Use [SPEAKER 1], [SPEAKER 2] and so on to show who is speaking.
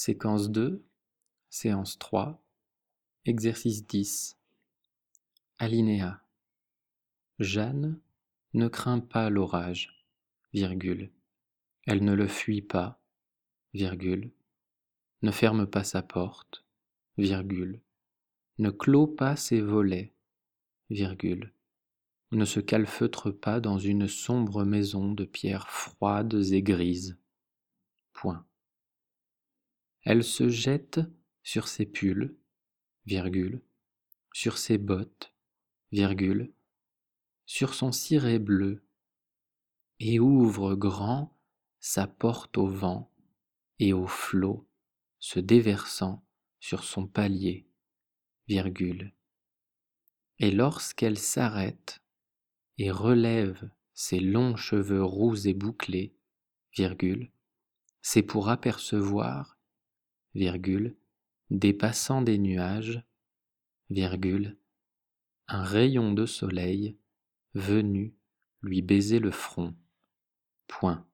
[SPEAKER 1] Séquence 2, séance 3, exercice 10. Alinéa. Jeanne ne craint pas l'orage, virgule. Elle ne le fuit pas, virgule. Ne ferme pas sa porte, virgule. Ne clôt pas ses volets, virgule. Ne se calfeutre pas dans une sombre maison de pierres froides et grises. Elle se jette sur ses pulls, virgule, sur ses bottes, virgule, sur son ciré bleu, et ouvre grand sa porte au vent et au flot se déversant sur son palier, virgule. Et lorsqu'elle s'arrête et relève ses longs cheveux roux et bouclés, virgule, c'est pour apercevoir dépassant des nuages, un rayon de soleil venu lui baiser le front. Point.